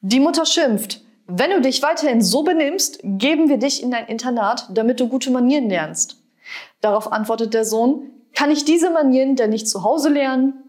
Die Mutter schimpft. Wenn du dich weiterhin so benimmst, geben wir dich in ein Internat, damit du gute Manieren lernst. Darauf antwortet der Sohn, kann ich diese Manieren denn nicht zu Hause lernen?